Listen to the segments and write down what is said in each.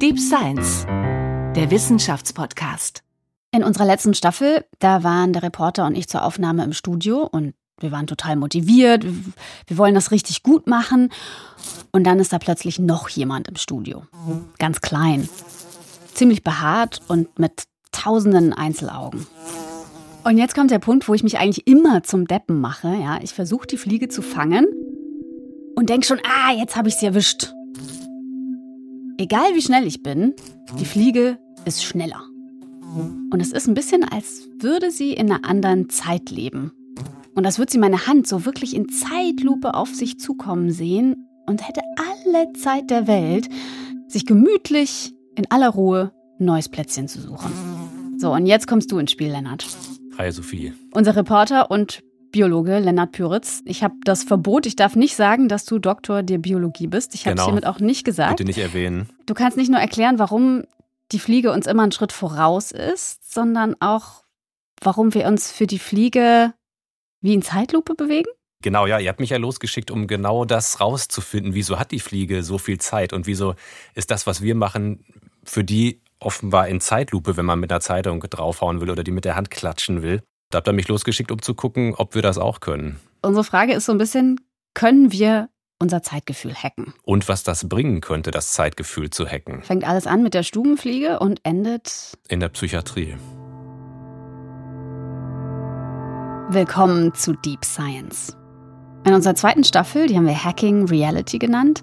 Deep Science, der Wissenschaftspodcast. In unserer letzten Staffel, da waren der Reporter und ich zur Aufnahme im Studio und wir waren total motiviert. Wir wollen das richtig gut machen. Und dann ist da plötzlich noch jemand im Studio. Ganz klein. Ziemlich behaart und mit tausenden Einzelaugen. Und jetzt kommt der Punkt, wo ich mich eigentlich immer zum Deppen mache. Ja, ich versuche die Fliege zu fangen und denke schon, ah, jetzt habe ich sie erwischt. Egal wie schnell ich bin, die Fliege ist schneller. Und es ist ein bisschen, als würde sie in einer anderen Zeit leben. Und als würde sie meine Hand so wirklich in Zeitlupe auf sich zukommen sehen und hätte alle Zeit der Welt, sich gemütlich in aller Ruhe ein neues Plätzchen zu suchen. So, und jetzt kommst du ins Spiel, Lennart. Hi, Sophie. Unser Reporter und Biologe Lennart Püritz. Ich habe das Verbot, ich darf nicht sagen, dass du Doktor der Biologie bist. Ich habe es Genau. hiermit auch nicht gesagt. Bitte nicht erwähnen. Du kannst nicht nur erklären, warum die Fliege uns immer einen Schritt voraus ist, sondern auch, warum wir uns für die Fliege wie in Zeitlupe bewegen? Genau, ja, ihr habt mich ja losgeschickt, um genau das rauszufinden. Wieso hat die Fliege so viel Zeit und wieso ist das, was wir machen, für die offenbar in Zeitlupe, wenn man mit einer Zeitung draufhauen will oder die mit der Hand klatschen will. Da habt ihr mich losgeschickt, um zu gucken, ob wir das auch können. Unsere Frage ist so ein bisschen, können wir unser Zeitgefühl hacken? Und was das bringen könnte, das Zeitgefühl zu hacken. Fängt alles an mit der Stubenfliege und endet In der Psychiatrie. Willkommen zu Deep Science. In unserer zweiten Staffel, die haben wir Hacking Reality genannt,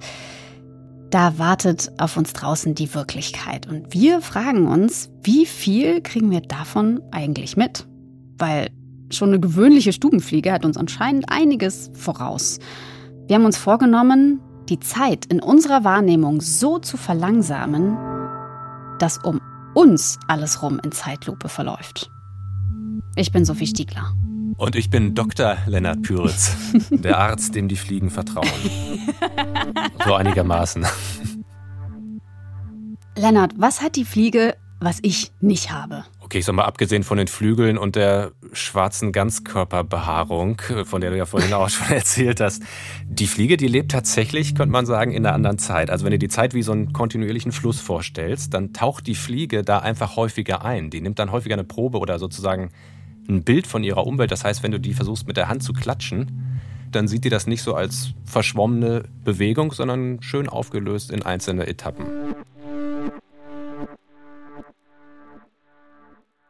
da wartet auf uns draußen die Wirklichkeit. Und wir fragen uns, wie viel kriegen wir davon eigentlich mit? Weil schon eine gewöhnliche Stubenfliege hat uns anscheinend einiges voraus. Wir haben uns vorgenommen, die Zeit in unserer Wahrnehmung so zu verlangsamen, dass um uns alles rum in Zeitlupe verläuft. Ich bin Sophie Stiegler. Und ich bin Dr. Lennart Püritz, der Arzt, dem die Fliegen vertrauen. So einigermaßen. Lennart, was hat die Fliege, was ich nicht habe? Okay, ich sag mal, abgesehen von den Flügeln und der schwarzen Ganzkörperbehaarung, äh, von der du ja vorhin auch schon erzählt hast, die Fliege, die lebt tatsächlich, könnte man sagen, in einer anderen Zeit. Also wenn du die Zeit wie so einen kontinuierlichen Fluss vorstellst, dann taucht die Fliege da einfach häufiger ein. Die nimmt dann häufiger eine Probe oder sozusagen ein Bild von ihrer Umwelt. Das heißt, wenn du die versuchst mit der Hand zu klatschen, dann sieht die das nicht so als verschwommene Bewegung, sondern schön aufgelöst in einzelne Etappen.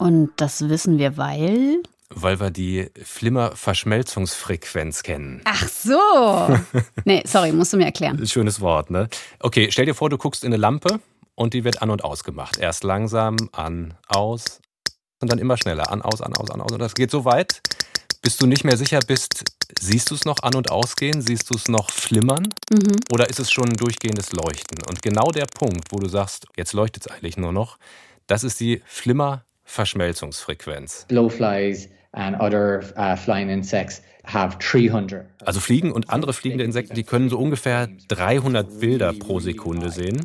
Und das wissen wir, weil. Weil wir die Flimmer-Verschmelzungsfrequenz kennen. Ach so! nee, sorry, musst du mir erklären. Schönes Wort, ne? Okay, stell dir vor, du guckst in eine Lampe und die wird an- und ausgemacht. Erst langsam, an, aus und dann immer schneller. An, aus, an, aus, an, aus. Und das geht so weit, bis du nicht mehr sicher bist, siehst du es noch an- und ausgehen? Siehst du es noch flimmern? Mhm. Oder ist es schon ein durchgehendes Leuchten? Und genau der Punkt, wo du sagst, jetzt leuchtet es eigentlich nur noch, das ist die Flimmer-Verschmelzungsfrequenz. blowflies and other uh, flying insects have 300. Also Fliegen und andere fliegende Insekten, die können so ungefähr 300 Bilder pro Sekunde sehen.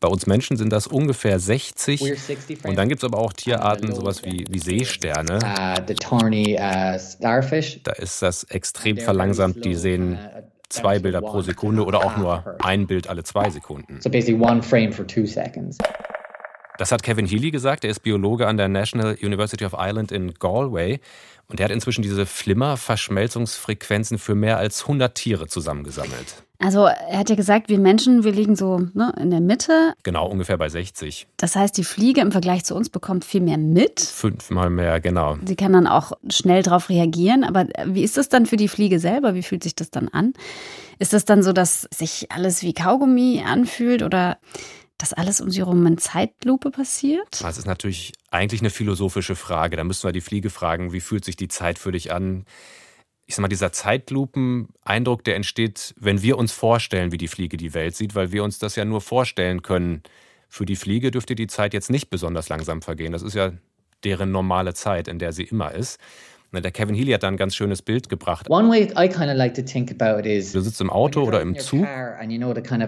Bei uns Menschen sind das ungefähr 60. We're 60 Und dann gibt es aber auch Tierarten, sowas wie, wie Seesterne. uh, uh. Da ist das extrem verlangsamt. Die sehen zwei Bilder pro Sekunde oder auch nur ein Bild alle zwei Sekunden. So basically one frame for two seconds. Das hat Kevin Healy gesagt. Er ist Biologe an der National University of Ireland in Galway. Und er hat inzwischen diese Flimmer-Verschmelzungsfrequenzen für mehr als 100 Tiere zusammengesammelt. Also, er hat ja gesagt, wir Menschen, wir liegen so ne, in der Mitte. Genau, ungefähr bei 60. Das heißt, die Fliege im Vergleich zu uns bekommt viel mehr mit. Fünfmal mehr, genau. Sie kann dann auch schnell darauf reagieren. Aber wie ist das dann für die Fliege selber? Wie fühlt sich das dann an? Ist das dann so, dass sich alles wie Kaugummi anfühlt oder dass alles um sie herum in Zeitlupe passiert? Das ist natürlich eigentlich eine philosophische Frage. Da müssen wir die Fliege fragen, wie fühlt sich die Zeit für dich an? Ich sag mal, dieser Zeitlupen-Eindruck, der entsteht, wenn wir uns vorstellen, wie die Fliege die Welt sieht, weil wir uns das ja nur vorstellen können. Für die Fliege dürfte die Zeit jetzt nicht besonders langsam vergehen. Das ist ja deren normale Zeit, in der sie immer ist. Na, Der Kevin Healy hat da ein ganz schönes Bild gebracht. Du sitzt im Auto oder im Zug,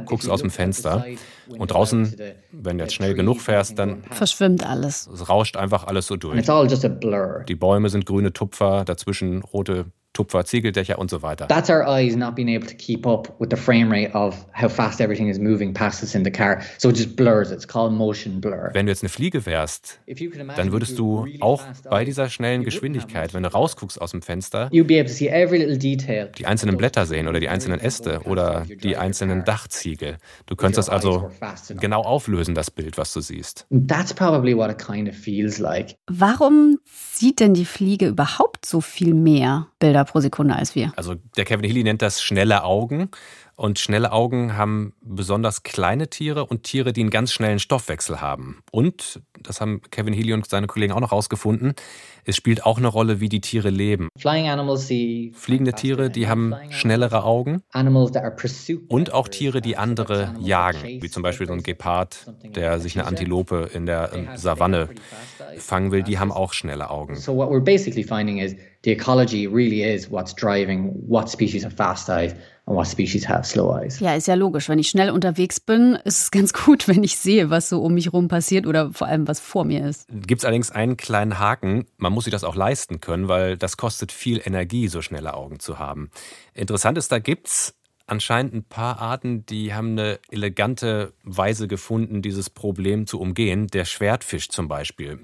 guckst aus dem Fenster und draußen, wenn du jetzt schnell genug fährst, dann Verschwimmt alles. es rauscht einfach alles so durch. Die Bäume sind grüne Tupfer, dazwischen rote Tupfer, Ziegeldächer und so weiter. That's our eyes not being able to keep up with the frame rate of how fast everything is moving past us in the car. So it just blurs. It's called motion blur. Wenn du jetzt eine Fliege wärst, dann würdest du auch bei dieser schnellen Geschwindigkeit, wenn du rausguckst aus dem Fenster, You'd be able to see every little detail. die einzelnen Blätter sehen oder die einzelnen Äste oder die einzelnen Dachziegel. Du könntest das also genau auflösen, das Bild, was du siehst. That's probably what it kind of feels like. Warum sieht denn die Fliege überhaupt so viel mehr Bilder pro Sekunde als wir? Also der Kevin Healy nennt das schnelle Augen. Und schnelle Augen haben besonders kleine Tiere und Tiere, die einen ganz schnellen Stoffwechsel haben. Und, das haben Kevin Healy und seine Kollegen auch noch rausgefunden, es spielt auch eine Rolle, wie die Tiere leben. Fliegende Tiere, die haben schnellere Augen. Und auch Tiere, die andere jagen, wie zum Beispiel so ein Gepard, der sich eine Antilope in der Savanne fangen will, die haben auch schnelle Augen. So what we're basically finding is the ecology really is what's driving what species have fast eyes and what species have slow eyes. Ja, ist ja logisch. Wenn ich schnell unterwegs bin, ist es ganz gut, wenn ich sehe, was so um mich rum passiert oder vor allem, was vor mir ist. Gibt es allerdings einen kleinen Haken. Man muss sich das auch leisten können, weil das kostet viel Energie, so schnelle Augen zu haben. Interessant ist, da gibt es anscheinend ein paar Arten, die haben eine elegante Weise gefunden, dieses Problem zu umgehen. Der Schwertfisch zum Beispiel.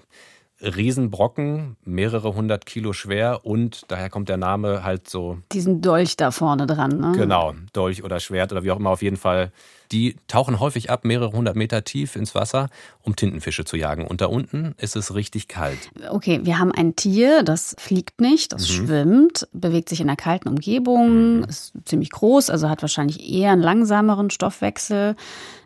Riesenbrocken, mehrere hundert Kilo schwer und daher kommt der Name halt so Diesen Dolch da vorne dran. Ne? Genau, Dolch oder Schwert oder wie auch immer, auf jeden Fall. Die tauchen häufig ab, mehrere hundert Meter tief ins Wasser, um Tintenfische zu jagen. Und da unten ist es richtig kalt. Okay, wir haben ein Tier, das fliegt nicht, das schwimmt, bewegt sich in einer kalten Umgebung, ist ziemlich groß, also hat wahrscheinlich eher einen langsameren Stoffwechsel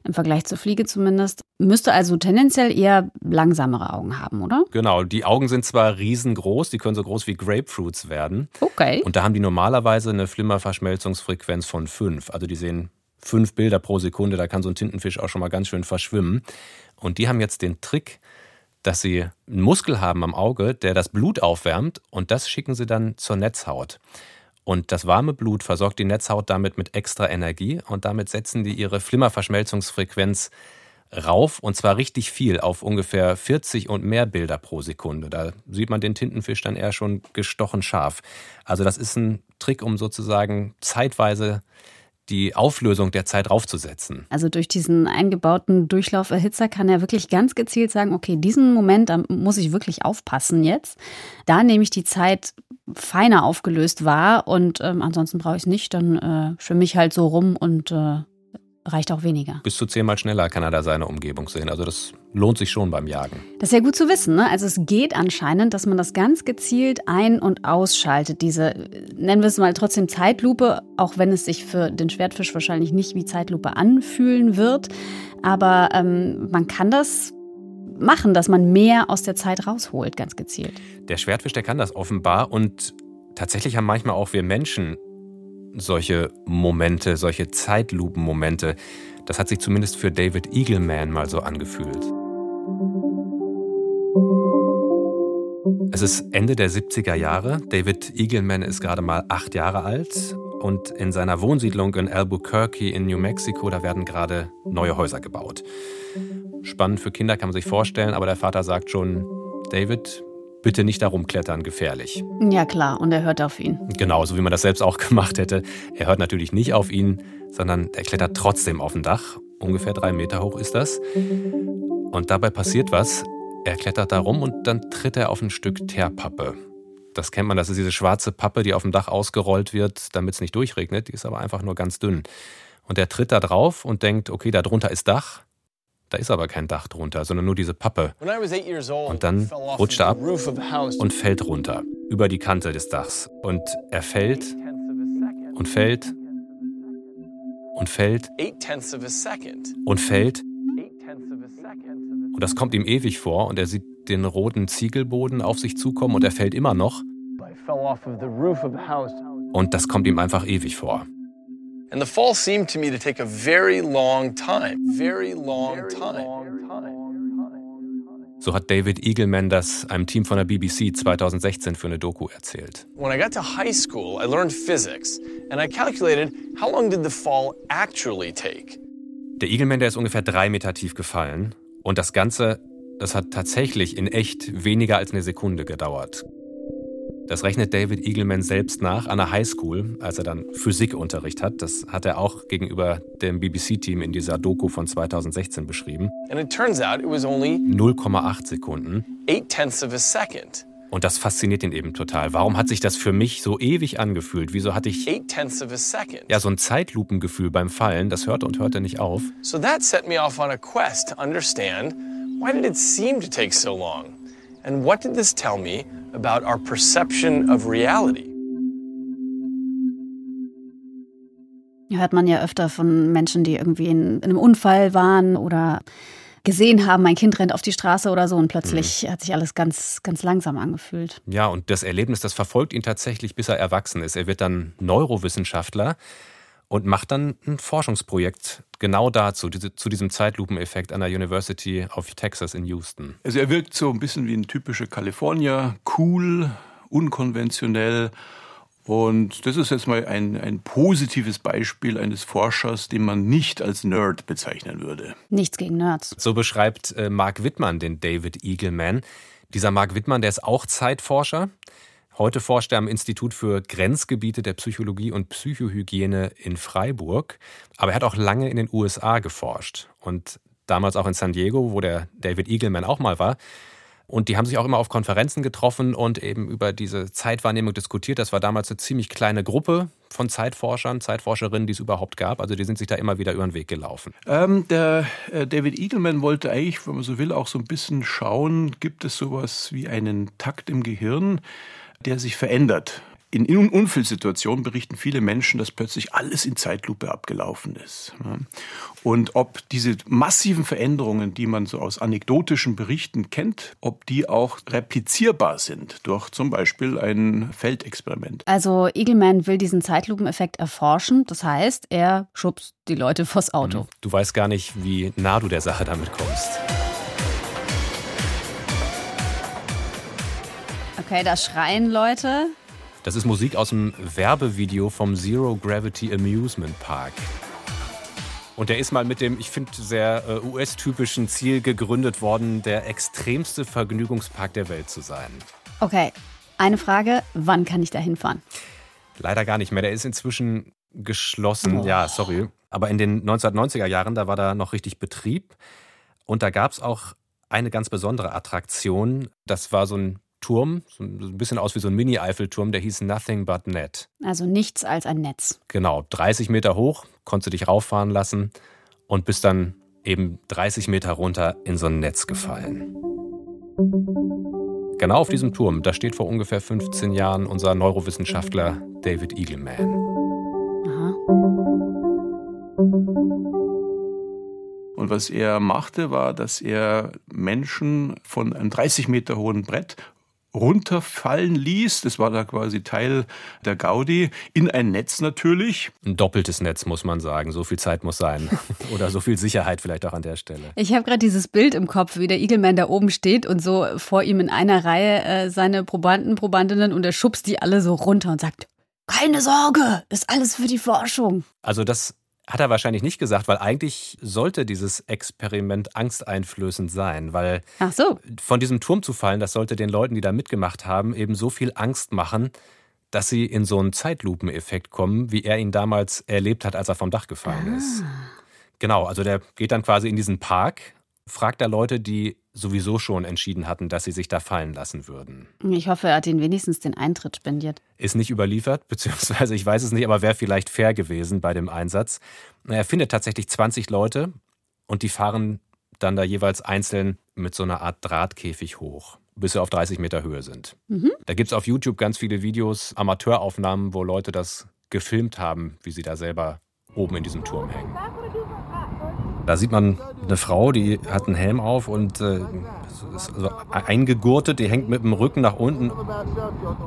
im Vergleich zur Fliege zumindest. Müsste also tendenziell eher langsamere Augen haben, oder? Genau, die Augen sind zwar riesengroß, die können so groß wie Grapefruits werden. Okay. Und da haben die normalerweise eine Flimmerverschmelzungsfrequenz von fünf. Also die sehen fünf Bilder pro Sekunde, da kann so ein Tintenfisch auch schon mal ganz schön verschwimmen. Und die haben jetzt den Trick, dass sie einen Muskel haben am Auge, der das Blut aufwärmt und das schicken sie dann zur Netzhaut. Und das warme Blut versorgt die Netzhaut damit mit extra Energie und damit setzen die ihre Flimmerverschmelzungsfrequenz rauf und zwar richtig viel auf ungefähr 40 und mehr Bilder pro Sekunde. Da sieht man den Tintenfisch dann eher schon gestochen scharf. Also das ist ein Trick, um sozusagen zeitweise die Auflösung der Zeit raufzusetzen. Also durch diesen eingebauten Durchlauferhitzer kann er wirklich ganz gezielt sagen, okay, diesen Moment, da muss ich wirklich aufpassen jetzt. Da nehme ich die Zeit feiner aufgelöst wahr und ähm, ansonsten brauche ich es nicht, dann äh, schwimme ich halt so rum und äh, reicht auch weniger. Bis zu zehnmal schneller kann er da seine Umgebung sehen. Also das lohnt sich schon beim Jagen. Das ist ja gut zu wissen. Ne? Also es geht anscheinend, dass man das ganz gezielt ein- und ausschaltet. Diese, nennen wir es mal trotzdem Zeitlupe, auch wenn es sich für den Schwertfisch wahrscheinlich nicht wie Zeitlupe anfühlen wird. Aber ähm, man kann das machen, dass man mehr aus der Zeit rausholt, ganz gezielt. Der Schwertfisch, der kann das offenbar und tatsächlich haben manchmal auch wir Menschen solche Momente, solche Zeitlupenmomente. Das hat sich zumindest für David Eagleman mal so angefühlt. Es ist Ende der 70er Jahre. David Eagleman ist gerade mal acht Jahre alt und in seiner Wohnsiedlung in Albuquerque in New Mexico, da werden gerade neue Häuser gebaut. Spannend für Kinder kann man sich vorstellen, aber der Vater sagt schon, David, bitte nicht darum klettern, gefährlich. Ja klar, und er hört auf ihn. Genau, so wie man das selbst auch gemacht hätte. Er hört natürlich nicht auf ihn, sondern er klettert trotzdem auf ein Dach. Ungefähr drei Meter hoch ist das. Und dabei passiert was. Er klettert da rum und dann tritt er auf ein Stück Teerpappe. Das kennt man, das ist diese schwarze Pappe, die auf dem Dach ausgerollt wird, damit es nicht durchregnet. Die ist aber einfach nur ganz dünn. Und er tritt da drauf und denkt, okay, da drunter ist Dach. Da ist aber kein Dach drunter, sondern nur diese Pappe. Und dann rutscht er ab Und fällt runter, über die Kante des Dachs. Und er fällt und fällt und fällt und fällt. Und das kommt ihm ewig vor und er sieht den roten Ziegelboden auf sich zukommen und er fällt immer noch. Und das kommt ihm einfach ewig vor. And the fall seemed to me to take a very long time. Very long time. So hat David Eagleman das einem Team von der BBC 2016 für eine Doku erzählt. When I got to high school, I learned physics and I calculated how long did the fall actually take. Der Eagleman, der ist ungefähr drei Meter tief gefallen. Und das Ganze, das hat tatsächlich in echt weniger als eine Sekunde gedauert. Das rechnet David Eagleman selbst nach an der Highschool, als er dann Physikunterricht hat. Das hat er auch gegenüber dem BBC-Team in dieser Doku von 2016 beschrieben. And it turns out it was only 0,8 Sekunden. Und das fasziniert ihn eben total. Warum hat sich das für mich so ewig angefühlt? Wieso hatte ich ja so ein Zeitlupengefühl beim Fallen? Das hörte und hörte nicht auf. So that set me off on a quest to understand why did it seem to take so long? And what did this tell me about our perception of reality? Hört man ja öfter von Menschen, die irgendwie in, in einem Unfall waren oder gesehen haben, ein Kind rennt auf die Straße oder so und plötzlich hat sich alles ganz, ganz langsam angefühlt. Ja, und das Erlebnis, das verfolgt ihn tatsächlich, bis er erwachsen ist. Er wird dann Neurowissenschaftler und macht dann ein Forschungsprojekt genau dazu, diese, zu diesem Zeitlupeneffekt an der University of Texas in Houston. Also er wirkt so ein bisschen wie ein typischer Kalifornier, cool, unkonventionell. Und das ist jetzt mal ein, ein positives Beispiel eines Forschers, den man nicht als Nerd bezeichnen würde. Nichts gegen Nerds. So beschreibt äh, Mark Wittmann den David Eagleman. Dieser Mark Wittmann, der ist auch Zeitforscher. Heute forscht er am Institut für Grenzgebiete der Psychologie und Psychohygiene in Freiburg. Aber er hat auch lange in den USA geforscht und damals auch in San Diego, wo der David Eagleman auch mal war. Und die haben sich auch immer auf Konferenzen getroffen und eben über diese Zeitwahrnehmung diskutiert. Das war damals eine ziemlich kleine Gruppe von Zeitforschern, Zeitforscherinnen, die es überhaupt gab. Also die sind sich da immer wieder über den Weg gelaufen. Ähm, der äh, David Eagleman wollte eigentlich, wenn man so will, auch so ein bisschen schauen, gibt es sowas wie einen Takt im Gehirn, der sich verändert. In Un- Unfallsituationen berichten viele Menschen, dass plötzlich alles in Zeitlupe abgelaufen ist. Und ob diese massiven Veränderungen, die man so aus anekdotischen Berichten kennt, ob die auch replizierbar sind durch zum Beispiel ein Feldexperiment. Also Eagleman will diesen Zeitlupeneffekt erforschen. Das heißt, er schubst die Leute vors Auto. Du weißt gar nicht, wie nah du der Sache damit kommst. Okay, da schreien Leute. Das ist Musik aus dem Werbevideo vom Zero Gravity Amusement Park. Und der ist mal mit dem, ich finde, sehr äh, US-typischen Ziel gegründet worden, der extremste Vergnügungspark der Welt zu sein. Okay, eine Frage, wann kann ich da hinfahren? Leider gar nicht mehr. Der ist inzwischen geschlossen. Ja, sorry. Aber in den 1990er Jahren, da war da noch richtig Betrieb. Und da gab es auch eine ganz besondere Attraktion. Das war so ein Turm, so ein bisschen aus wie so ein Mini-Eiffelturm, der hieß Nothing But Net. Also nichts als ein Netz. Genau, 30 Meter hoch, konntest du dich rauffahren lassen und bist dann eben 30 Meter runter in so ein Netz gefallen. Genau auf diesem Turm, da steht vor ungefähr 15 Jahren unser Neurowissenschaftler David Eagleman. Aha. Und was er machte, war, dass er Menschen von einem 30 Meter hohen Brett runterfallen ließ. Das war da quasi Teil der Gaudi. In ein Netz natürlich. Ein doppeltes Netz, muss man sagen. So viel Zeit muss sein. Oder so viel Sicherheit vielleicht auch an der Stelle. Ich habe gerade dieses Bild im Kopf, wie der Eagleman da oben steht und so vor ihm in einer Reihe äh, seine Probanden, Probandinnen und er schubst die alle so runter und sagt, keine Sorge, ist alles für die Forschung. Also das hat er wahrscheinlich nicht gesagt, weil eigentlich sollte dieses Experiment angsteinflößend sein, weil so. von diesem Turm zu fallen, das sollte den Leuten, die da mitgemacht haben, eben so viel Angst machen, dass sie in so einen Zeitlupeneffekt kommen, wie er ihn damals erlebt hat, als er vom Dach gefallen ist. Genau, also der geht dann quasi in diesen Park, fragt da Leute, die sowieso schon entschieden hatten, dass sie sich da fallen lassen würden. Ich hoffe, er hat ihnen wenigstens den Eintritt spendiert. Ist nicht überliefert, beziehungsweise ich weiß es nicht, aber wäre vielleicht fair gewesen bei dem Einsatz. Er findet tatsächlich 20 Leute und die fahren dann da jeweils einzeln mit so einer Art Drahtkäfig hoch, bis sie auf 30 Meter Höhe sind. Da gibt es auf YouTube ganz viele Videos, Amateuraufnahmen, wo Leute das gefilmt haben, wie sie da selber oben in diesem Turm hängen. Da sieht man eine Frau, die hat einen Helm auf und äh, ist also eingegurtet, die hängt mit dem Rücken nach unten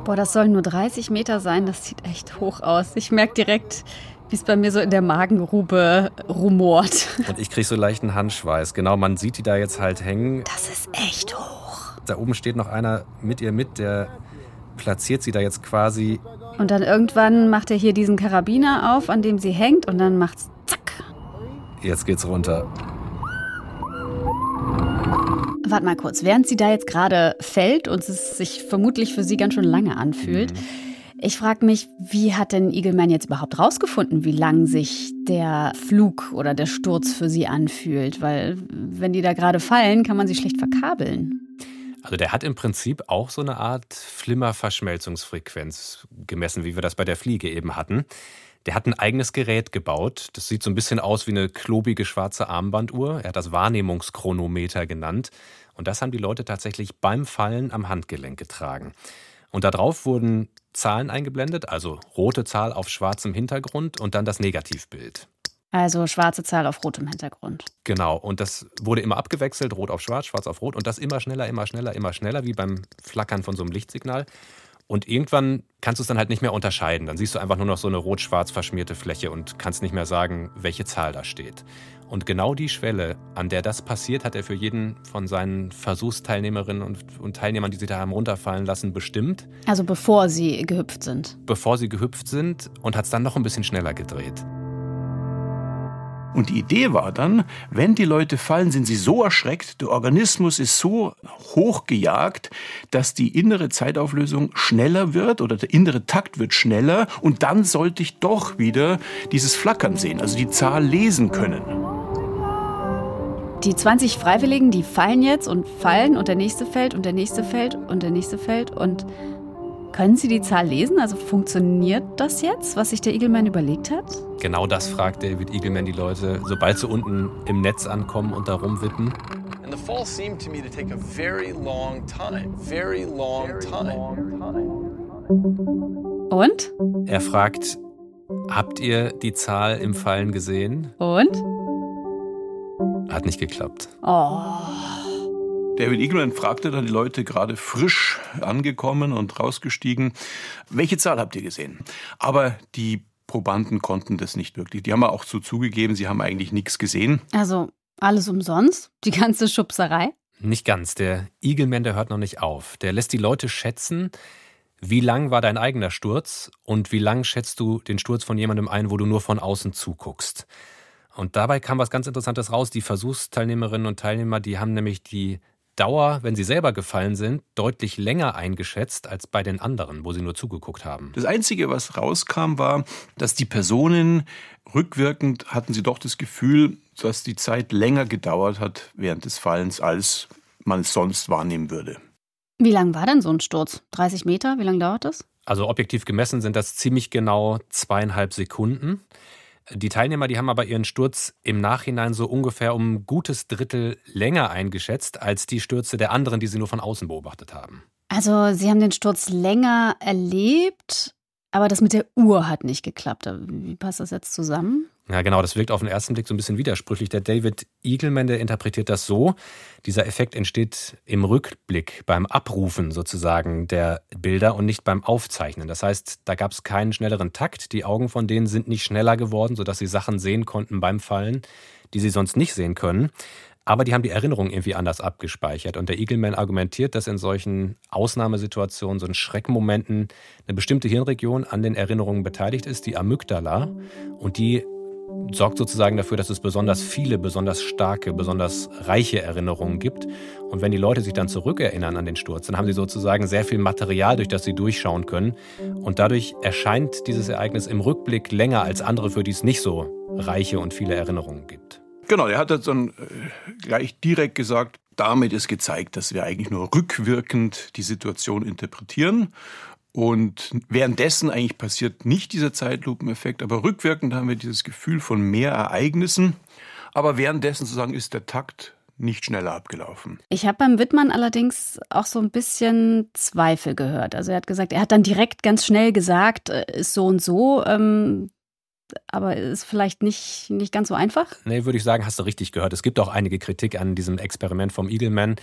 Boah, das sollen nur 30 Meter sein, das sieht echt hoch aus. Ich merke direkt, wie es bei mir so in der Magengrube rumort. und ich kriege so leichten Handschweiß. Genau, man sieht die da jetzt halt hängen. Das ist echt hoch. Da oben steht noch einer mit ihr mit, der platziert sie da jetzt quasi. Und dann irgendwann macht er hier diesen Karabiner auf, an dem sie hängt und dann macht's zack. Jetzt geht's runter. Warte mal kurz, während sie da jetzt gerade fällt und es sich vermutlich für sie ganz schön lange anfühlt, mhm. ich frage mich, wie hat denn Eagleman jetzt überhaupt rausgefunden, wie lang sich der Flug oder der Sturz für sie anfühlt? Weil wenn die da gerade fallen, kann man sie schlecht verkabeln. Also der hat im Prinzip auch so eine Art Flimmerverschmelzungsfrequenz gemessen, wie wir das bei der Fliege eben hatten. Der hat ein eigenes Gerät gebaut. Das sieht so ein bisschen aus wie eine klobige schwarze Armbanduhr. Er hat das Wahrnehmungschronometer genannt. Und das haben die Leute tatsächlich beim Fallen am Handgelenk getragen. Und darauf wurden Zahlen eingeblendet, also rote Zahl auf schwarzem Hintergrund und dann das Negativbild. Also schwarze Zahl auf rotem Hintergrund. Genau, und das wurde immer abgewechselt, rot auf schwarz, schwarz auf rot und das immer schneller, immer schneller, immer schneller, wie beim Flackern von so einem Lichtsignal. Und irgendwann kannst du es dann halt nicht mehr unterscheiden. Dann siehst du einfach nur noch so eine rot-schwarz verschmierte Fläche und kannst nicht mehr sagen, welche Zahl da steht. Und genau die Schwelle, an der das passiert, hat er für jeden von seinen Versuchsteilnehmerinnen und, und Teilnehmern, die sich da haben runterfallen lassen, bestimmt. Also bevor sie gehüpft sind. Bevor sie gehüpft sind und hat es dann noch ein bisschen schneller gedreht. Und die Idee war dann, wenn die Leute fallen, sind sie so erschreckt, der Organismus ist so hochgejagt, dass die innere Zeitauflösung schneller wird oder der innere Takt wird schneller und dann sollte ich doch wieder dieses Flackern sehen, also die Zahl lesen können. Die 20 Freiwilligen, die fallen jetzt und fallen und der nächste fällt und der nächste fällt und der nächste fällt und können Sie die Zahl lesen? Also funktioniert das jetzt, was sich der Eagleman überlegt hat? Genau das fragt David Eagleman die Leute, sobald sie unten im Netz ankommen und da rumwippen. And the fall seemed to me to take a very long time, very long time. Und? Er fragt, habt ihr die Zahl im Fallen gesehen? Und? Hat nicht geklappt. Oh. David Eagleman fragte dann die Leute gerade frisch angekommen und rausgestiegen, welche Zahl habt ihr gesehen? Aber die Probanden konnten das nicht wirklich. Die haben auch so zugegeben, sie haben eigentlich nichts gesehen. Also alles umsonst? Die ganze Schubserei? Nicht ganz. Der Eagleman, der hört noch nicht auf. Der lässt die Leute schätzen, wie lang war dein eigener Sturz und wie lang schätzt du den Sturz von jemandem ein, wo du nur von außen zuguckst. Und dabei kam was ganz Interessantes raus. Die Versuchsteilnehmerinnen und Teilnehmer, die haben nämlich die Dauer, wenn sie selber gefallen sind, deutlich länger eingeschätzt als bei den anderen, wo sie nur zugeguckt haben. Das Einzige, was rauskam, war, dass die Personen rückwirkend hatten sie doch das Gefühl, dass die Zeit länger gedauert hat während des Fallens, als man es sonst wahrnehmen würde. Wie lang war denn so ein Sturz? 30 Meter? Wie lange dauert das? Also objektiv gemessen sind das ziemlich genau zweieinhalb Sekunden. Die Teilnehmer, die haben aber ihren Sturz im Nachhinein so ungefähr um ein gutes Drittel länger eingeschätzt als die Stürze der anderen, die sie nur von außen beobachtet haben. Also Sie haben den Sturz länger erlebt, aber das mit der Uhr hat nicht geklappt. Wie passt das jetzt zusammen? Ja, genau, das wirkt auf den ersten Blick so ein bisschen widersprüchlich. Der David Eagleman, der interpretiert das so, dieser Effekt entsteht im Rückblick, beim Abrufen sozusagen der Bilder und nicht beim Aufzeichnen. Das heißt, da gab es keinen schnelleren Takt. Die Augen von denen sind nicht schneller geworden, sodass sie Sachen sehen konnten beim Fallen, die sie sonst nicht sehen können. Aber die haben die Erinnerung irgendwie anders abgespeichert. Und der Eagleman argumentiert, dass in solchen Ausnahmesituationen, so in Schreckmomenten, eine bestimmte Hirnregion an den Erinnerungen beteiligt ist, die Amygdala. Und die sorgt sozusagen dafür, dass es besonders viele, besonders starke, besonders reiche Erinnerungen gibt. Und wenn die Leute sich dann zurückerinnern an den Sturz, dann haben sie sozusagen sehr viel Material, durch das sie durchschauen können. Und dadurch erscheint dieses Ereignis im Rückblick länger als andere, für die es nicht so reiche und viele Erinnerungen gibt. Genau, er hat dann äh, gleich direkt gesagt, damit ist gezeigt, dass wir eigentlich nur rückwirkend die Situation interpretieren und währenddessen eigentlich passiert nicht dieser Zeitlupeneffekt, aber rückwirkend haben wir dieses Gefühl von mehr Ereignissen. Aber währenddessen sozusagen ist der Takt nicht schneller abgelaufen. Ich habe beim Wittmann allerdings auch so ein bisschen Zweifel gehört. Also er hat gesagt, er hat dann direkt ganz schnell gesagt, äh, ist so und so. Ähm, aber ist vielleicht nicht, nicht ganz so einfach? Nee, würde ich sagen, hast du richtig gehört. Es gibt auch einige Kritik an diesem Experiment vom Eagleman.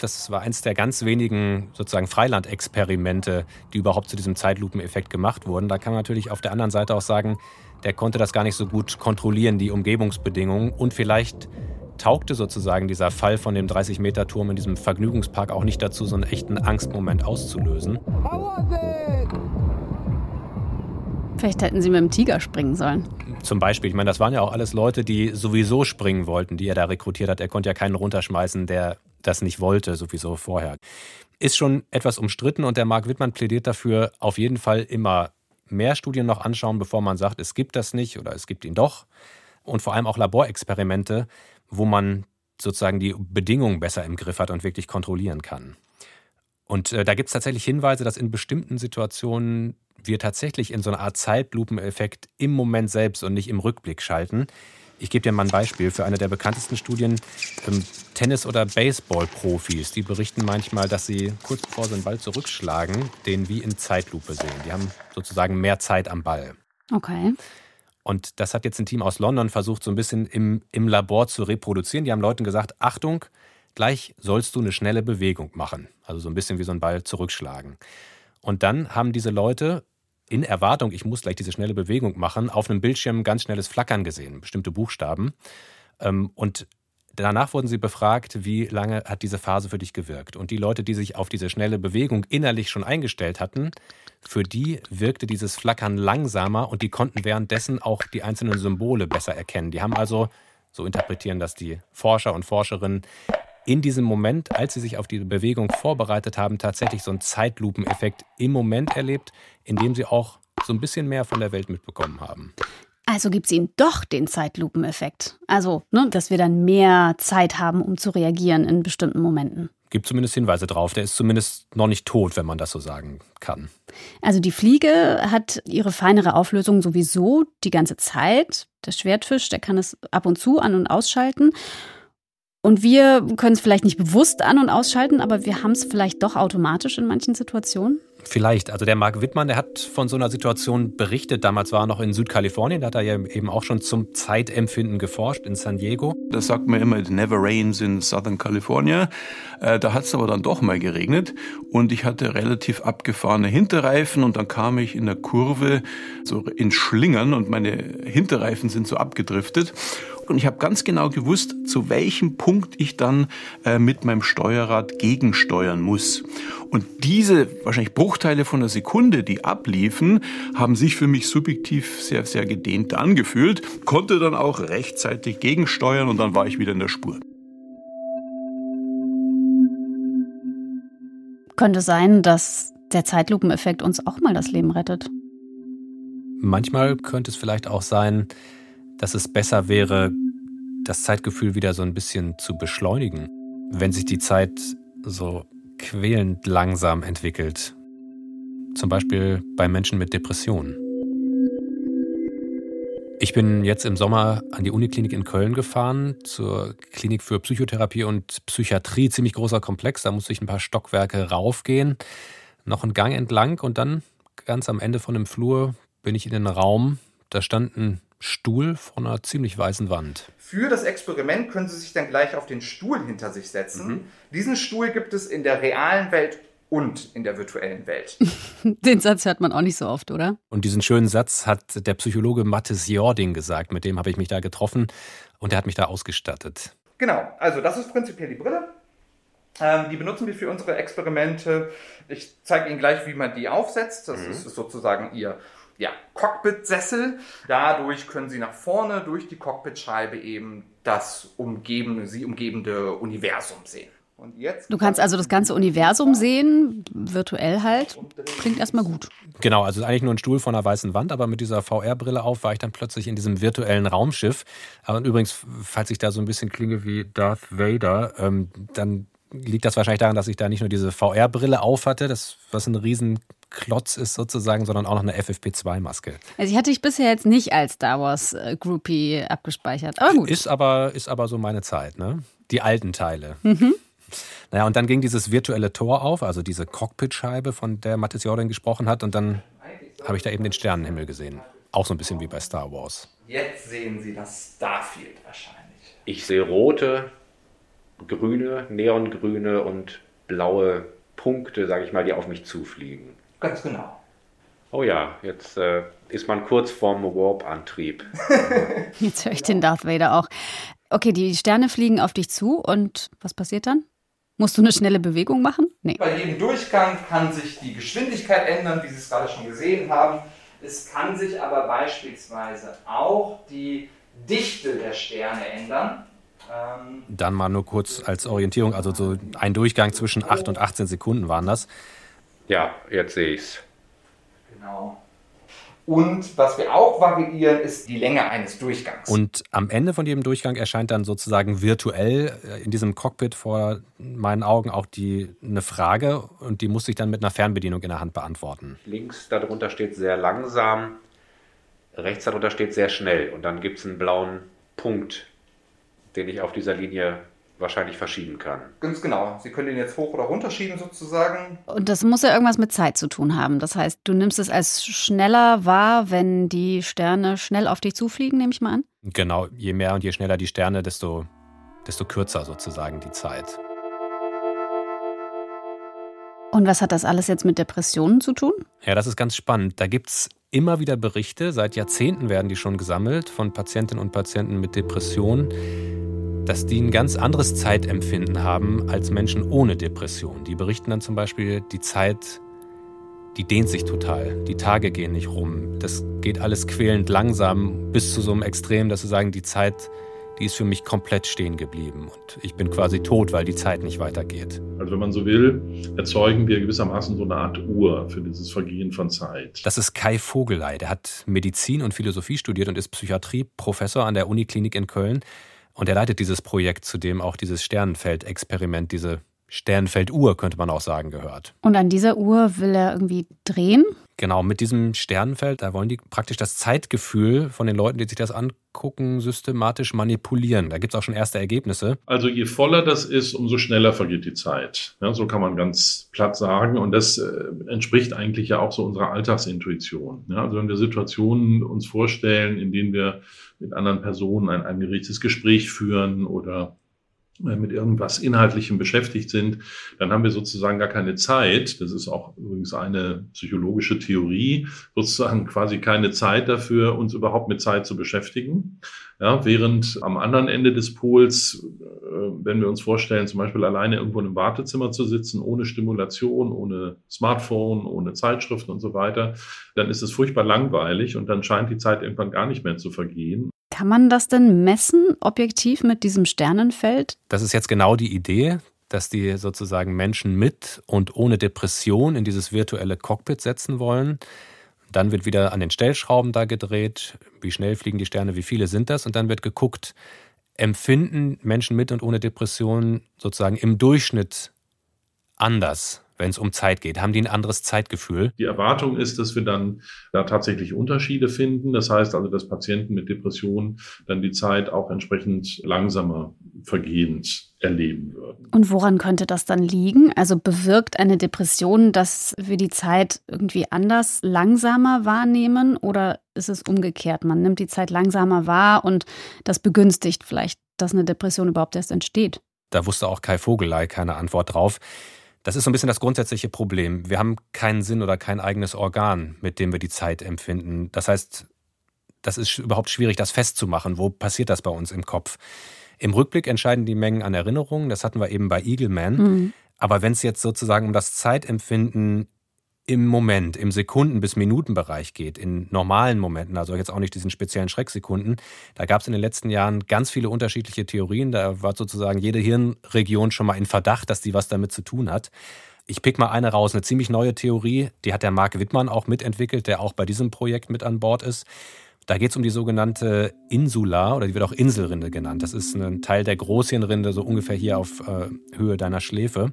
Das war eins der ganz wenigen sozusagen Freilandexperimente, die überhaupt zu diesem Zeitlupeneffekt gemacht wurden. Da kann man natürlich auf der anderen Seite auch sagen, der konnte das gar nicht so gut kontrollieren, die Umgebungsbedingungen. Und vielleicht taugte sozusagen dieser Fall von dem 30-Meter-Turm in diesem Vergnügungspark auch nicht dazu, so einen echten Angstmoment auszulösen. Vielleicht hätten sie mit dem Tiger springen sollen. Zum Beispiel, ich meine, das waren ja auch alles Leute, die sowieso springen wollten, die er da rekrutiert hat. Er konnte ja keinen runterschmeißen, der das nicht wollte, sowieso vorher. Ist schon etwas umstritten und der Marc Wittmann plädiert dafür, auf jeden Fall immer mehr Studien noch anschauen, bevor man sagt, es gibt das nicht oder es gibt ihn doch. Und vor allem auch Laborexperimente, wo man sozusagen die Bedingungen besser im Griff hat und wirklich kontrollieren kann. Und äh, da gibt es tatsächlich Hinweise, dass in bestimmten Situationen wir tatsächlich in so eine Art Zeitlupeneffekt im Moment selbst und nicht im Rückblick schalten. Ich gebe dir mal ein Beispiel für eine der bekanntesten Studien. Ähm, Tennis- oder Baseball-Profis, die berichten manchmal, dass sie kurz bevor sie den Ball zurückschlagen, den wie in Zeitlupe sehen. Die haben sozusagen mehr Zeit am Ball. Okay. Und das hat jetzt ein Team aus London versucht, so ein bisschen im, im Labor zu reproduzieren. Die haben Leuten gesagt, Achtung, gleich sollst du eine schnelle Bewegung machen. Also so ein bisschen wie so ein Ball zurückschlagen. Und dann haben diese Leute in Erwartung, ich muss gleich diese schnelle Bewegung machen, auf einem Bildschirm ganz schnelles Flackern gesehen, bestimmte Buchstaben. Ähm, und danach wurden sie befragt, wie lange hat diese Phase für dich gewirkt. Und die Leute, die sich auf diese schnelle Bewegung innerlich schon eingestellt hatten, für die wirkte dieses Flackern langsamer und die konnten währenddessen auch die einzelnen Symbole besser erkennen. Die haben also, so interpretieren das die Forscher und Forscherinnen, in diesem Moment, als sie sich auf diese Bewegung vorbereitet haben, tatsächlich so einen Zeitlupeneffekt im Moment erlebt, in dem sie auch so ein bisschen mehr von der Welt mitbekommen haben. Also gibt es ihm doch den Zeitlupeneffekt. Also, ne, dass wir dann mehr Zeit haben, um zu reagieren in bestimmten Momenten. Gibt zumindest Hinweise drauf. Der ist zumindest noch nicht tot, wenn man das so sagen kann. Also die Fliege hat ihre feinere Auflösung sowieso die ganze Zeit. Der Schwertfisch, der kann es ab und zu an- und ausschalten. Und wir können es vielleicht nicht bewusst an- und ausschalten, aber wir haben es vielleicht doch automatisch in manchen Situationen. Vielleicht. Also der Marc Wittmann, der hat von so einer Situation berichtet. Damals war er noch in Südkalifornien. Da hat er ja eben auch schon zum Zeitempfinden geforscht in San Diego. Das sagt man immer, it never rains in Southern California. Äh, da hat es aber dann doch mal geregnet und ich hatte relativ abgefahrene Hinterreifen und dann kam ich in der Kurve so in Schlingern und meine Hinterreifen sind so abgedriftet und ich habe ganz genau gewusst, zu welchem Punkt ich dann äh, mit meinem Steuerrad gegensteuern muss. Und diese wahrscheinlich Bruchteile von einer Sekunde, die abliefen, haben sich für mich subjektiv sehr, sehr gedehnt angefühlt, konnte dann auch rechtzeitig gegensteuern und dann war ich wieder in der Spur. Könnte sein, dass der Zeitlupeneffekt uns auch mal das Leben rettet. Manchmal könnte es vielleicht auch sein, dass es besser wäre, das Zeitgefühl wieder so ein bisschen zu beschleunigen, wenn sich die Zeit so quälend langsam entwickelt. Zum Beispiel bei Menschen mit Depressionen. Ich bin jetzt im Sommer an die Uniklinik in Köln gefahren, zur Klinik für Psychotherapie und Psychiatrie, ziemlich großer Komplex. Da musste ich ein paar Stockwerke raufgehen, noch einen Gang entlang und dann ganz am Ende von dem Flur bin ich in den Raum. Da standen Stuhl vor einer ziemlich weißen Wand. Für das Experiment können Sie sich dann gleich auf den Stuhl hinter sich setzen. Mhm. Diesen Stuhl gibt es in der realen Welt und in der virtuellen Welt. Den Satz hört man auch nicht so oft, oder? Und diesen schönen Satz hat der Psychologe Mathis Jording gesagt, mit dem habe ich mich da getroffen und der hat mich da ausgestattet. Genau, also das ist prinzipiell die Brille. Ähm, die benutzen wir für unsere Experimente. Ich zeige Ihnen gleich, wie man die aufsetzt. Das mhm. ist sozusagen Ihr ja, Cockpit-Sessel. Dadurch können Sie nach vorne durch die Cockpitscheibe eben das umgebende, sie umgebende Universum sehen. du kannst also das ganze Universum sehen, virtuell halt. Klingt erstmal gut. Genau, also eigentlich nur ein Stuhl vor einer weißen Wand, aber mit dieser VR-Brille auf war ich dann plötzlich in diesem virtuellen Raumschiff. Und übrigens, falls ich da so ein bisschen klinge wie Darth Vader, ähm, dann liegt das wahrscheinlich daran, dass ich da nicht nur diese VR-Brille auf hatte, das was ein riesen Klotz ist sozusagen, sondern auch noch eine FFP2-Maske. Also ich hatte dich bisher jetzt nicht als Star Wars äh, Groupie abgespeichert, aber gut. Ist aber, ist aber so meine Zeit, ne? Die alten Teile. Mhm. Naja, und dann ging dieses virtuelle Tor auf, also diese Cockpitscheibe, von der Mathis Jordan gesprochen hat, und dann habe ich da eben den Sternenhimmel gesehen. Auch so ein bisschen wie bei Star Wars. Jetzt sehen Sie das Starfield wahrscheinlich. Ich sehe rote, grüne, neongrüne und blaue Punkte, sage ich mal, die auf mich zufliegen. Ganz genau. Oh ja, jetzt äh, ist man kurz vorm Warp-Antrieb. jetzt höre ich den Darth Vader auch. Okay, die Sterne fliegen auf dich zu und was passiert dann? Musst du eine schnelle Bewegung machen? Nee. Bei jedem Durchgang kann sich die Geschwindigkeit ändern, wie Sie es gerade schon gesehen haben. Es kann sich aber beispielsweise auch die Dichte der Sterne ändern. Dann mal nur kurz als Orientierung, also so ein Durchgang zwischen 8 und 18 Sekunden waren das. Ja, jetzt sehe ich es. Genau. Und was wir auch variieren, ist die Länge eines Durchgangs. Und am Ende von jedem Durchgang erscheint dann sozusagen virtuell äh, in diesem Cockpit vor meinen Augen auch die, eine Frage und die muss ich dann mit einer Fernbedienung in der Hand beantworten. Links darunter steht sehr langsam, rechts darunter steht sehr schnell und dann gibt es einen blauen Punkt, den ich auf dieser Linie wahrscheinlich verschieben kann. Ganz genau. Sie können den jetzt hoch oder runter schieben sozusagen. Und das muss ja irgendwas mit Zeit zu tun haben. Das heißt, du nimmst es als schneller wahr, wenn die Sterne schnell auf dich zufliegen, nehme ich mal an? Genau, je mehr und je schneller die Sterne, desto, desto kürzer sozusagen die Zeit. Und was hat das alles jetzt mit Depressionen zu tun? Ja, das ist ganz spannend. Da gibt es immer wieder Berichte, seit Jahrzehnten werden die schon gesammelt von Patientinnen und Patienten mit Depressionen, dass die ein ganz anderes Zeitempfinden haben als Menschen ohne Depression. Die berichten dann zum Beispiel, die Zeit, die dehnt sich total. Die Tage gehen nicht rum. Das geht alles quälend langsam bis zu so einem Extrem, dass sie sagen, die Zeit die ist für mich komplett stehen geblieben. Und ich bin quasi tot, weil die Zeit nicht weitergeht. Also wenn man so will, erzeugen wir gewissermaßen so eine Art Uhr für dieses Vergehen von Zeit. Das ist Kai Vogelei. Der hat Medizin und Philosophie studiert und ist Psychiatrieprofessor an der Uniklinik in Köln. Und er leitet dieses Projekt, zu dem auch dieses Sternenfeld-Experiment, diese Sternfelduhr, könnte man auch sagen, gehört. Und an dieser Uhr will er irgendwie drehen? Genau, mit diesem Sternenfeld, da wollen die praktisch das Zeitgefühl von den Leuten, die sich das angucken, systematisch manipulieren. Da gibt es auch schon erste Ergebnisse. Also je voller das ist, umso schneller vergeht die Zeit. Ja, so kann man ganz platt sagen. Und das äh, entspricht eigentlich ja auch so unserer Alltagsintuition. Ja, also wenn wir Situationen uns vorstellen, in denen wir mit anderen Personen ein angeregtes Gespräch führen oder mit irgendwas Inhaltlichem beschäftigt sind, dann haben wir sozusagen gar keine Zeit. Das ist auch übrigens eine psychologische Theorie, sozusagen quasi keine Zeit dafür, uns überhaupt mit Zeit zu beschäftigen. Ja, während am anderen Ende des Pols, äh, wenn wir uns vorstellen, zum Beispiel alleine irgendwo im Wartezimmer zu sitzen, ohne Stimulation, ohne Smartphone, ohne Zeitschriften und so weiter, dann ist es furchtbar langweilig und dann scheint die Zeit irgendwann gar nicht mehr zu vergehen. Kann man das denn messen, objektiv mit diesem Sternenfeld? Das ist jetzt genau die Idee, dass die sozusagen Menschen mit und ohne Depression in dieses virtuelle Cockpit setzen wollen. Dann wird wieder an den Stellschrauben da gedreht, wie schnell fliegen die Sterne, wie viele sind das, und dann wird geguckt, empfinden Menschen mit und ohne Depression sozusagen im Durchschnitt anders wenn es um Zeit geht? Haben die ein anderes Zeitgefühl? Die Erwartung ist, dass wir dann da tatsächlich Unterschiede finden. Das heißt also, dass Patienten mit Depressionen dann die Zeit auch entsprechend langsamer vergehend erleben würden. Und woran könnte das dann liegen? Also bewirkt eine Depression, dass wir die Zeit irgendwie anders, langsamer wahrnehmen oder ist es umgekehrt? Man nimmt die Zeit langsamer wahr und das begünstigt vielleicht, dass eine Depression überhaupt erst entsteht. Da wusste auch Kai Vogelei keine Antwort drauf. Das ist so ein bisschen das grundsätzliche Problem. Wir haben keinen Sinn oder kein eigenes Organ, mit dem wir die Zeit empfinden. Das heißt, das ist überhaupt schwierig, das festzumachen. Wo passiert das bei uns im Kopf? Im Rückblick entscheiden die Mengen an Erinnerungen. Das hatten wir eben bei Eagleman. Mhm. Aber wenn es jetzt sozusagen um das Zeitempfinden im Moment, im Sekunden- bis Minutenbereich geht, in normalen Momenten, also jetzt auch nicht diesen speziellen Schrecksekunden, da gab es in den letzten Jahren ganz viele unterschiedliche Theorien. Da war sozusagen jede Hirnregion schon mal in Verdacht, dass die was damit zu tun hat. Ich pick mal eine raus, eine ziemlich neue Theorie, die hat der Marc Wittmann auch mitentwickelt, der auch bei diesem Projekt mit an Bord ist. Da geht es um die sogenannte Insula oder die wird auch Inselrinde genannt. Das ist ein Teil der Großhirnrinde, so ungefähr hier auf äh, Höhe deiner Schläfe.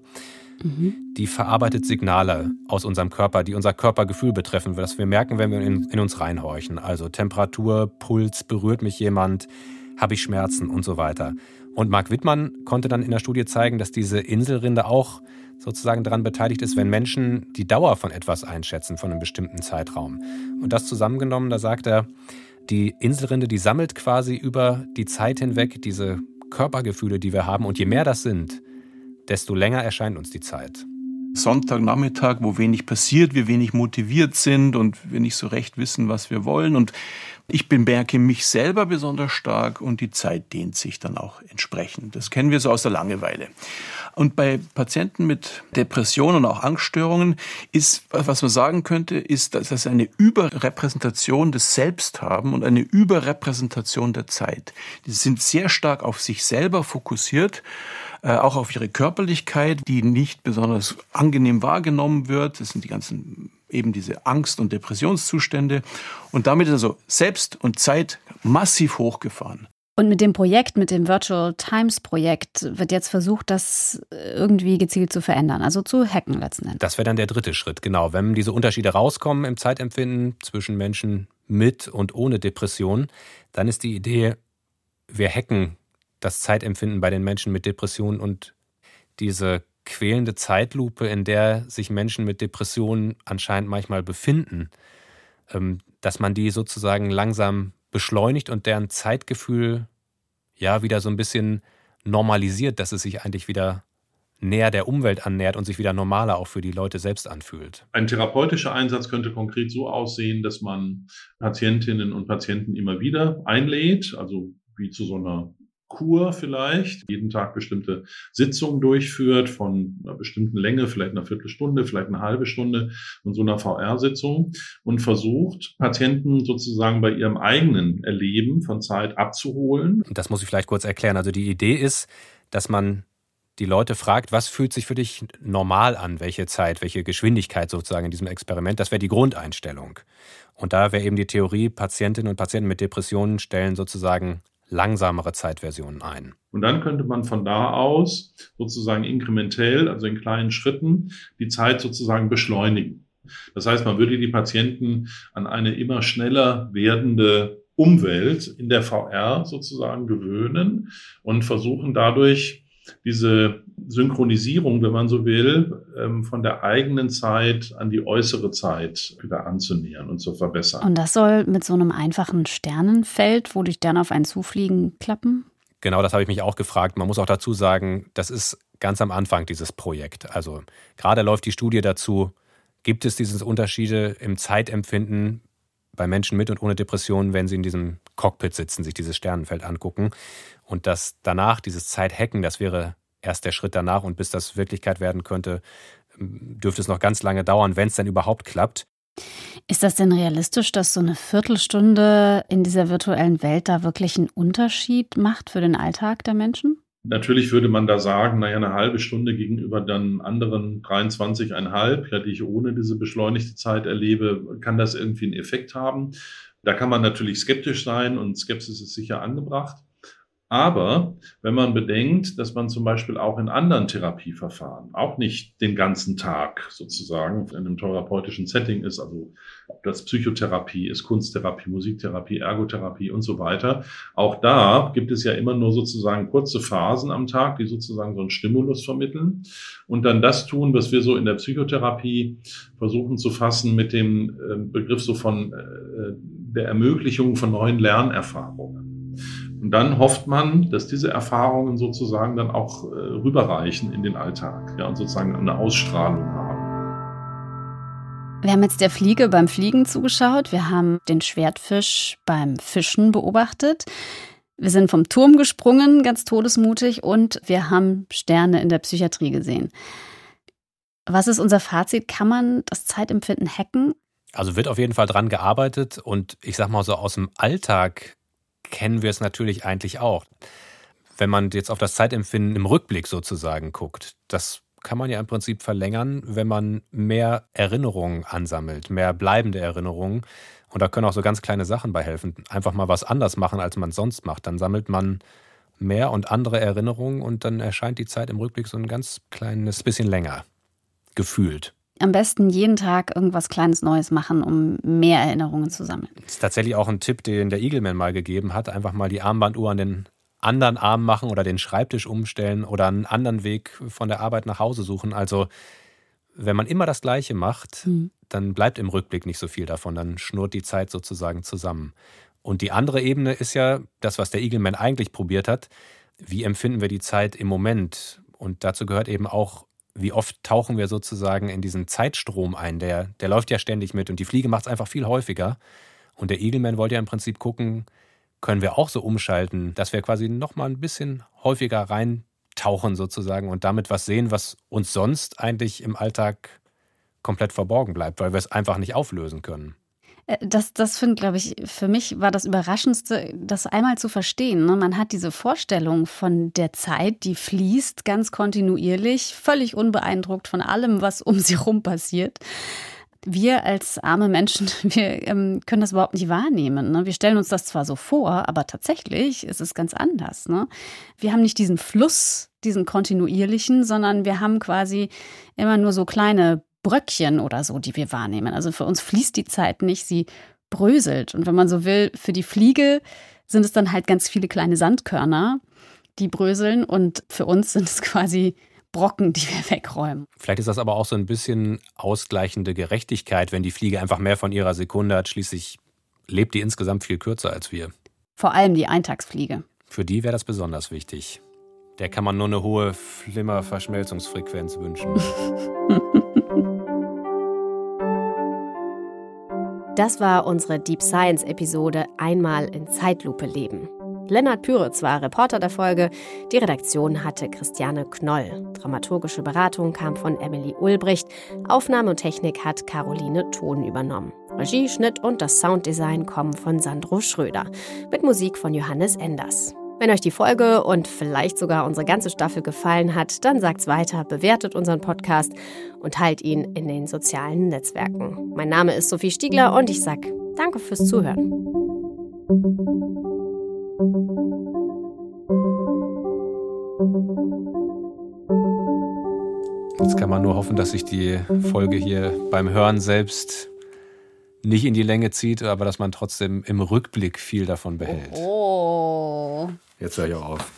Die verarbeitet Signale aus unserem Körper, die unser Körpergefühl betreffen, was wir merken, wenn wir in, in uns reinhorchen. Also Temperatur, Puls, berührt mich jemand, habe ich Schmerzen und so weiter. Und Marc Wittmann konnte dann in der Studie zeigen, dass diese Inselrinde auch sozusagen daran beteiligt ist, wenn Menschen die Dauer von etwas einschätzen, von einem bestimmten Zeitraum. Und das zusammengenommen, da sagt er, die Inselrinde, die sammelt quasi über die Zeit hinweg diese Körpergefühle, die wir haben. Und je mehr das sind, desto länger erscheint uns die Zeit. Sonntagnachmittag, wo wenig passiert, wir wenig motiviert sind und wir nicht so recht wissen, was wir wollen. Und ich bemerke mich selber besonders stark und die Zeit dehnt sich dann auch entsprechend. Das kennen wir so aus der Langeweile. Und bei Patienten mit Depressionen und auch Angststörungen ist, was man sagen könnte, ist, dass sie eine Überrepräsentation des Selbst haben und eine Überrepräsentation der Zeit. Die sind sehr stark auf sich selber fokussiert, äh, auch auf ihre Körperlichkeit, die nicht besonders angenehm wahrgenommen wird. Das sind die ganzen eben diese Angst- und Depressionszustände. Und damit ist also Selbst und Zeit massiv hochgefahren. Und mit dem Projekt, mit dem Virtual Times Projekt, wird jetzt versucht, das irgendwie gezielt zu verändern, also zu hacken letzten Endes. Das wäre dann der dritte Schritt, genau. Wenn diese Unterschiede rauskommen im Zeitempfinden zwischen Menschen mit und ohne Depression, dann ist die Idee, wir hacken das Zeitempfinden bei den Menschen mit Depressionen und diese quälende Zeitlupe, in der sich Menschen mit Depressionen anscheinend manchmal befinden, ähm, dass man die sozusagen langsam beschleunigt und deren Zeitgefühl ja wieder so ein bisschen normalisiert, dass es sich eigentlich wieder näher der Umwelt annähert und sich wieder normaler auch für die Leute selbst anfühlt. Ein therapeutischer Einsatz könnte konkret so aussehen, dass man Patientinnen und Patienten immer wieder einlädt, also wie zu so einer Kur vielleicht, jeden Tag bestimmte Sitzungen durchführt von einer bestimmten Länge, vielleicht einer Viertelstunde, vielleicht eine halbe Stunde und so einer VR-Sitzung und versucht, Patienten sozusagen bei ihrem eigenen Erleben von Zeit abzuholen. Das muss ich vielleicht kurz erklären. Also die Idee ist, dass man die Leute fragt, was fühlt sich für dich normal an, welche Zeit, welche Geschwindigkeit sozusagen in diesem Experiment. Das wäre die Grundeinstellung. Und da wäre eben die Theorie, Patientinnen und Patienten mit Depressionen stellen sozusagen langsamere Zeitversionen ein. Und dann könnte man von da aus sozusagen inkrementell, also in kleinen Schritten, die Zeit sozusagen beschleunigen. Das heißt, man würde die Patienten an eine immer schneller werdende Umwelt in der VR sozusagen gewöhnen und versuchen dadurch diese Synchronisierung, wenn man so will, ähm, von der eigenen Zeit an die äußere Zeit wieder anzunähern und zu verbessern. Und das soll mit so einem einfachen Sternenfeld, wo die Sterne auf einen zufliegen, klappen? Genau, das habe ich mich auch gefragt. Man muss auch dazu sagen, das ist ganz am Anfang dieses Projekt. Also gerade läuft die Studie dazu, gibt es diese Unterschiede im Zeitempfinden bei Menschen mit und ohne Depressionen, wenn sie in diesem Cockpit sitzen, sich dieses Sternenfeld angucken. Und das danach, dieses Zeithacken, das wäre erst der Schritt danach. Und bis das Wirklichkeit werden könnte, dürfte es noch ganz lange dauern, wenn es denn überhaupt klappt. Ist das denn realistisch, dass so eine Viertelstunde in dieser virtuellen Welt da wirklich einen Unterschied macht für den Alltag der Menschen? Natürlich würde man da sagen, naja, eine halbe Stunde gegenüber dann anderen 23,5, ja, die ich ohne diese beschleunigte Zeit erlebe, kann das irgendwie einen Effekt haben. Da kann man natürlich skeptisch sein und Skepsis ist sicher angebracht. Aber wenn man bedenkt, dass man zum Beispiel auch in anderen Therapieverfahren auch nicht den ganzen Tag sozusagen in einem therapeutischen Setting ist, also ob das Psychotherapie ist, Kunsttherapie, Musiktherapie, Ergotherapie und so weiter, auch da gibt es ja immer nur sozusagen kurze Phasen am Tag, die sozusagen so einen Stimulus vermitteln und dann das tun, was wir so in der Psychotherapie versuchen zu fassen mit dem äh, Begriff so von äh, der Ermöglichung von neuen Lernerfahrungen. Und dann hofft man, dass diese Erfahrungen sozusagen dann auch äh, rüberreichen in den Alltag ja, und sozusagen eine Ausstrahlung haben. Wir haben jetzt der Fliege beim Fliegen zugeschaut. Wir haben den Schwertfisch beim Fischen beobachtet. Wir sind vom Turm gesprungen, ganz todesmutig, und wir haben Sterne in der Psychiatrie gesehen. Was ist unser Fazit? Kann man das Zeitempfinden hacken? Also wird auf jeden Fall dran gearbeitet und ich sag mal so aus dem Alltag kennen wir es natürlich eigentlich auch. Wenn man jetzt auf das Zeitempfinden im Rückblick sozusagen guckt, das kann man ja im Prinzip verlängern, wenn man mehr Erinnerungen ansammelt, mehr bleibende Erinnerungen. Und da können auch so ganz kleine Sachen bei helfen. Einfach mal was anders machen, als man sonst macht. Dann sammelt man mehr und andere Erinnerungen und dann erscheint die Zeit im Rückblick so ein ganz kleines bisschen länger gefühlt am besten jeden Tag irgendwas Kleines Neues machen, um mehr Erinnerungen zu sammeln. Das ist tatsächlich auch ein Tipp, den der Eagleman mal gegeben hat. Einfach mal die Armbanduhr an den anderen Arm machen oder den Schreibtisch umstellen oder einen anderen Weg von der Arbeit nach Hause suchen. Also wenn man immer das Gleiche macht, mhm. dann bleibt im Rückblick nicht so viel davon. Dann schnurrt die Zeit sozusagen zusammen. Und die andere Ebene ist ja das, was der Eagleman eigentlich probiert hat. Wie empfinden wir die Zeit im Moment? Und dazu gehört eben auch wie oft tauchen wir sozusagen in diesen Zeitstrom ein? Der, der läuft ja ständig mit und die Fliege macht es einfach viel häufiger. Und der Eagleman wollte ja im Prinzip gucken, können wir auch so umschalten, dass wir quasi nochmal ein bisschen häufiger rein abtauchen sozusagen und damit was sehen, was uns sonst eigentlich im Alltag komplett verborgen bleibt, weil wir es einfach nicht auflösen können. Äh, das, das finde, glaube ich, für mich war das Überraschendste, das einmal zu verstehen. Ne? Man hat diese Vorstellung von der Zeit, die fließt ganz kontinuierlich, völlig unbeeindruckt von allem, was um sie herum passiert. Wir als arme Menschen, wir ähm, können das überhaupt nicht wahrnehmen. Ne? Wir stellen uns das zwar so vor, aber tatsächlich ist es ganz anders. Ne? Wir haben nicht diesen Fluss, diesen kontinuierlichen, sondern wir haben quasi immer nur so kleine Bröckchen oder so, die wir wahrnehmen. Also für uns fließt die Zeit nicht, sie bröselt. Und wenn man so will, für die Fliege sind es dann halt ganz viele kleine Sandkörner, die bröseln. Und für uns sind es quasi Brocken, die wir wegräumen. Vielleicht ist das aber auch so ein bisschen ausgleichende Gerechtigkeit, wenn die Fliege einfach mehr von ihrer Sekunde hat. Schließlich lebt die insgesamt viel kürzer als wir. Vor allem die Eintagsfliege. Für die wäre das besonders wichtig. Der kann man nur eine hohe Flimmerverschmelzungsfrequenz wünschen. Das war unsere Deep Science Episode Einmal in Zeitlupe leben. Lennart Püritz war Reporter der Folge. Die Redaktion hatte Christiane Knoll. Dramaturgische Beratung kam von Emily Ulbricht. Aufnahme und Technik hat Caroline Thon übernommen. Regie, Schnitt und das Sounddesign kommen von Sandro Schröder. Mit Musik von Johannes Enders. Wenn euch die Folge und vielleicht sogar unsere ganze Staffel gefallen hat, dann sagt's weiter, bewertet unseren Podcast und teilt ihn in den sozialen Netzwerken. Mein Name ist Sophie Stiegler und ich sag Danke fürs Zuhören. Jetzt kann man nur hoffen, dass sich die Folge hier beim Hören selbst nicht in die Länge zieht, aber dass man trotzdem im Rückblick viel davon behält. Oh. Jetzt höre ich auch auf.